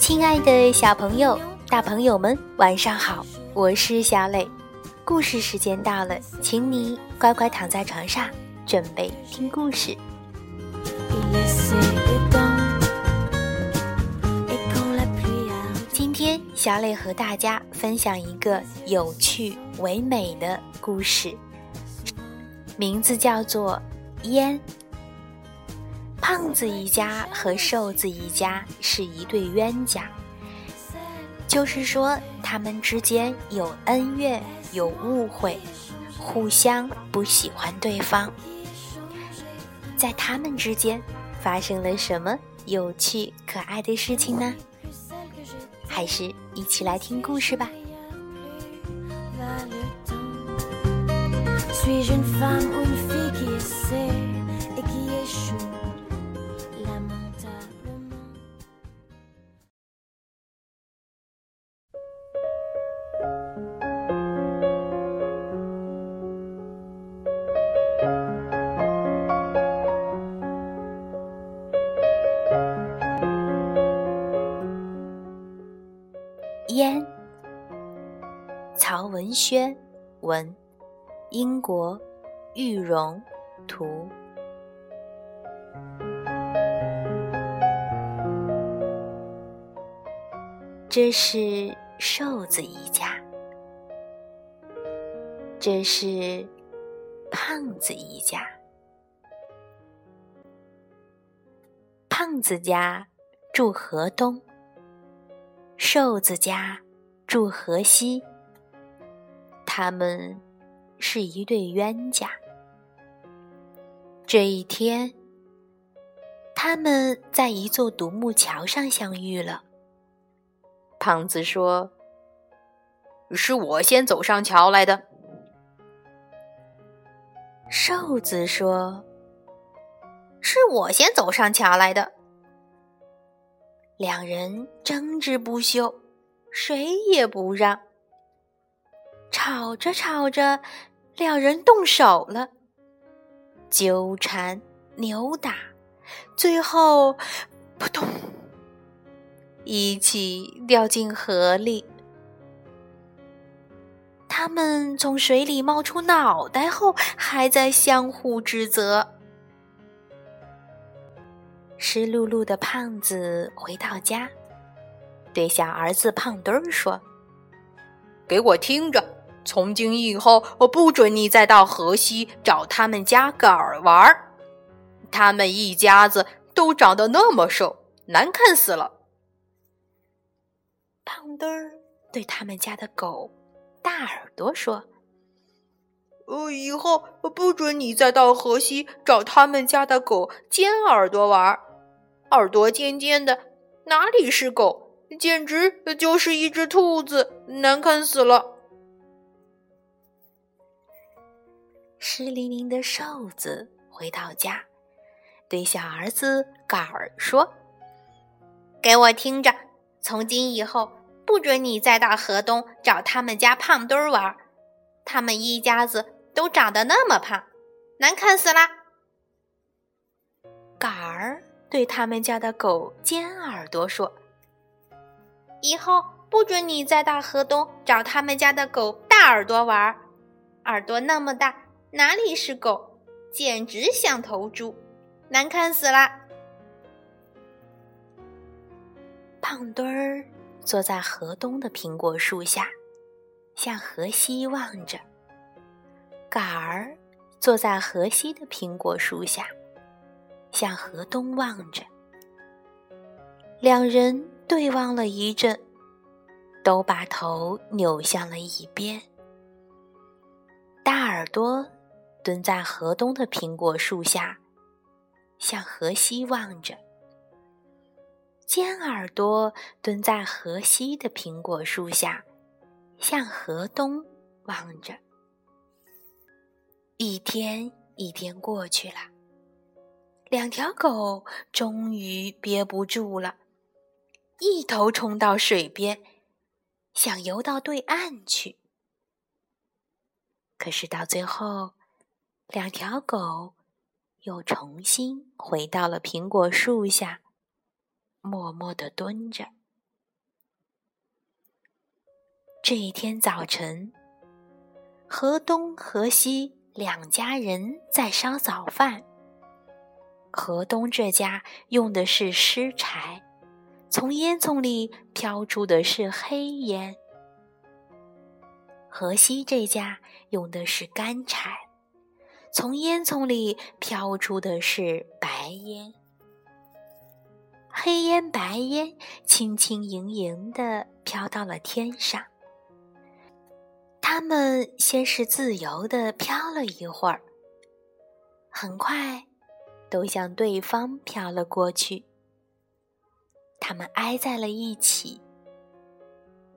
亲爱的小朋友、大朋友们，晚上好！我是小磊，故事时间到了，请你乖乖躺在床上，准备听故事。今天，小磊和大家分享一个有趣唯美的故事，名字叫做《烟》。胖子一家和瘦子一家是一对冤家，就是说他们之间有恩怨、有误会，互相不喜欢对方。在他们之间发生了什么有趣可爱的事情呢？还是一起来听故事吧。轩文，英国玉荣图。这是瘦子一家，这是胖子一家。胖子家住河东。瘦子家住河西，他们是一对冤家。这一天，他们在一座独木桥上相遇了。胖子说：“是我先走上桥来的。”瘦子说：“是我先走上桥来的。”两人争执不休，谁也不让。吵着吵着，两人动手了，纠缠、扭打，最后扑通，一起掉进河里。他们从水里冒出脑袋后，还在相互指责。湿漉漉的胖子回到家，对小儿子胖墩儿说：“给我听着，从今以后，我不准你再到河西找他们家杆儿玩儿。他们一家子都长得那么瘦，难看死了。”胖墩儿对他们家的狗大耳朵说：“呃，以后不准你再到河西找他们家的狗尖耳朵玩儿。”耳朵尖尖的，哪里是狗？简直就是一只兔子，难看死了。湿淋淋的瘦子回到家，对小儿子杆儿说：“给我听着，从今以后，不准你再到河东找他们家胖墩儿玩。他们一家子都长得那么胖，难看死啦。”杆儿。对他们家的狗尖耳朵说：“以后不准你再到河东找他们家的狗大耳朵玩，耳朵那么大，哪里是狗，简直像头猪，难看死了。”胖墩儿坐在河东的苹果树下，向河西望着；杆儿坐在河西的苹果树下。向河东望着，两人对望了一阵，都把头扭向了一边。大耳朵蹲在河东的苹果树下，向河西望着；尖耳朵蹲在河西的苹果树下，向河东望着。一天一天过去了。两条狗终于憋不住了，一头冲到水边，想游到对岸去。可是到最后，两条狗又重新回到了苹果树下，默默地蹲着。这一天早晨，河东河西两家人在烧早饭。河东这家用的是湿柴，从烟囱里飘出的是黑烟；河西这家用的是干柴，从烟囱里飘出的是白烟。黑烟白烟轻轻盈盈地飘到了天上。他们先是自由地飘了一会儿，很快。都向对方飘了过去，他们挨在了一起，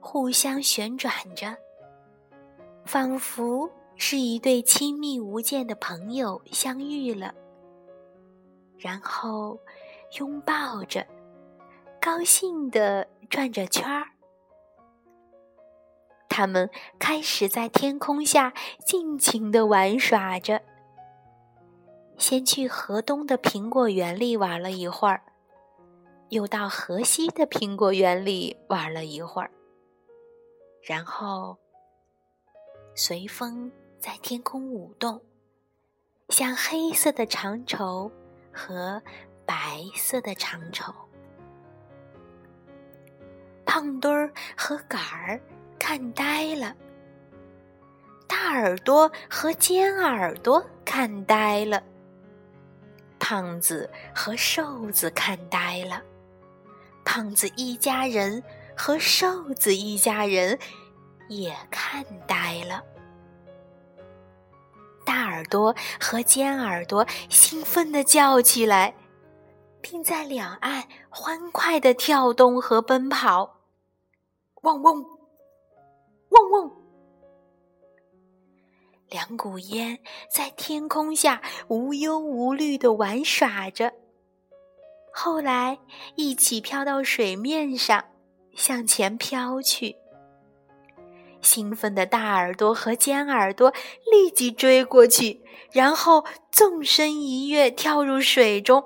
互相旋转着，仿佛是一对亲密无间的朋友相遇了，然后拥抱着，高兴地转着圈儿。他们开始在天空下尽情地玩耍着。先去河东的苹果园里玩了一会儿，又到河西的苹果园里玩了一会儿，然后随风在天空舞动，像黑色的长绸和白色的长绸。胖墩儿和杆儿看呆了，大耳朵和尖耳朵看呆了。胖子和瘦子看呆了，胖子一家人和瘦子一家人也看呆了。耳朵和尖耳朵兴奋地叫起来，并在两岸欢快地跳动和奔跑。汪汪，汪汪。两股烟在天空下无忧无虑地玩耍着，后来一起飘到水面上，向前飘去。兴奋的大耳朵和尖耳朵立即追过去，然后纵身一跃，跳入水中，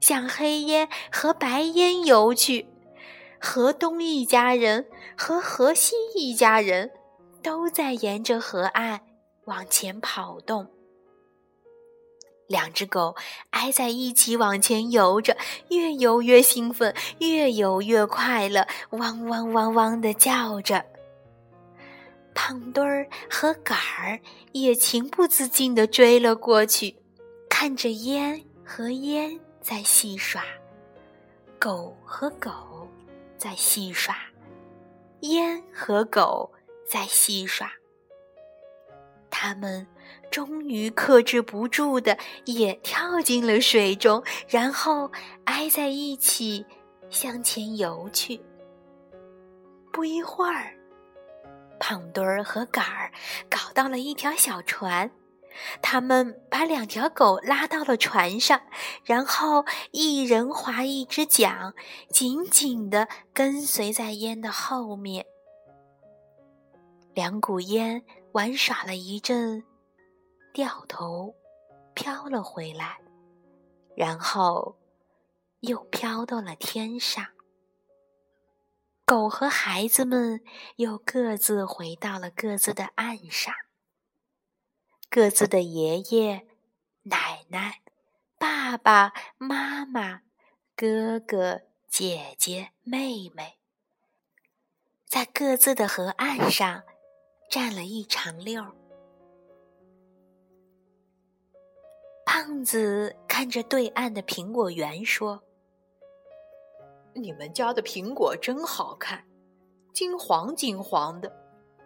向黑烟和白烟游去。河东一家人和河西一家人都在沿着河岸。往前跑动，两只狗挨在一起往前游着，越游越兴奋，越游越快乐，汪汪汪汪的叫着。胖墩儿和杆儿也情不自禁地追了过去，看着烟和烟在戏耍，狗和狗在戏耍，烟和狗在戏耍。他们终于克制不住的也跳进了水中，然后挨在一起向前游去。不一会儿，胖墩儿和杆儿搞到了一条小船，他们把两条狗拉到了船上，然后一人划一只桨，紧紧地跟随在烟的后面。两股烟。玩耍了一阵，掉头飘了回来，然后又飘到了天上。狗和孩子们又各自回到了各自的岸上。各自的爷爷、奶奶、爸爸妈妈、哥哥、姐姐、妹妹，在各自的河岸上。站了一长溜。胖子看着对岸的苹果园说：“你们家的苹果真好看，金黄金黄的，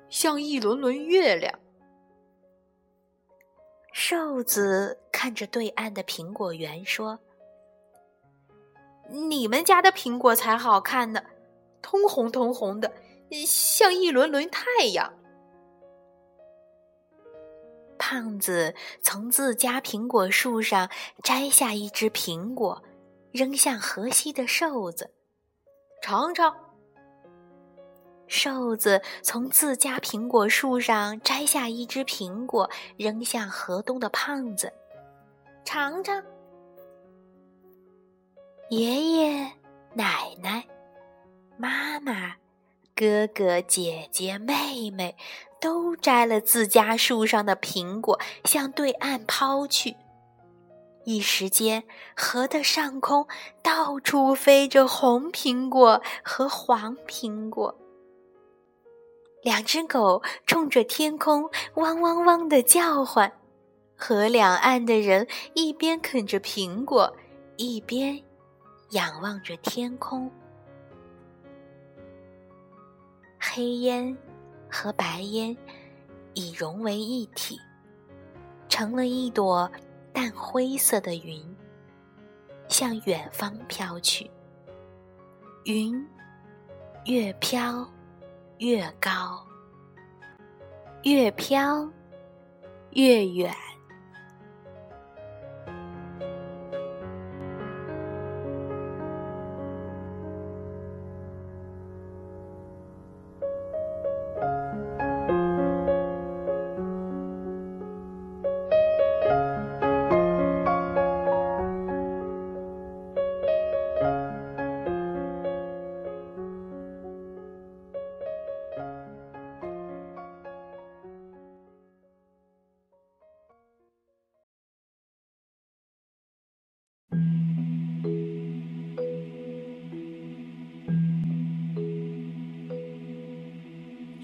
像一轮轮月亮。”瘦子看着对岸的苹果园说：“你们家的苹果才好看呢，通红通红的，像一轮轮太阳。”胖子从自家苹果树上摘下一只苹果，扔向河西的瘦子，尝尝。瘦子从自家苹果树上摘下一只苹果，扔向河东的胖子，尝尝。爷爷、奶奶、妈妈、哥哥、姐姐、妹妹都摘了自家树上的苹果，向对岸抛去。一时间，河的上空到处飞着红苹果和黄苹果。两只狗冲着天空汪汪汪的叫唤，河两岸的人一边啃着苹果，一边仰望着天空。黑烟和白烟已融为一体，成了一朵。淡灰色的云向远方飘去，云越飘越高，越飘越远。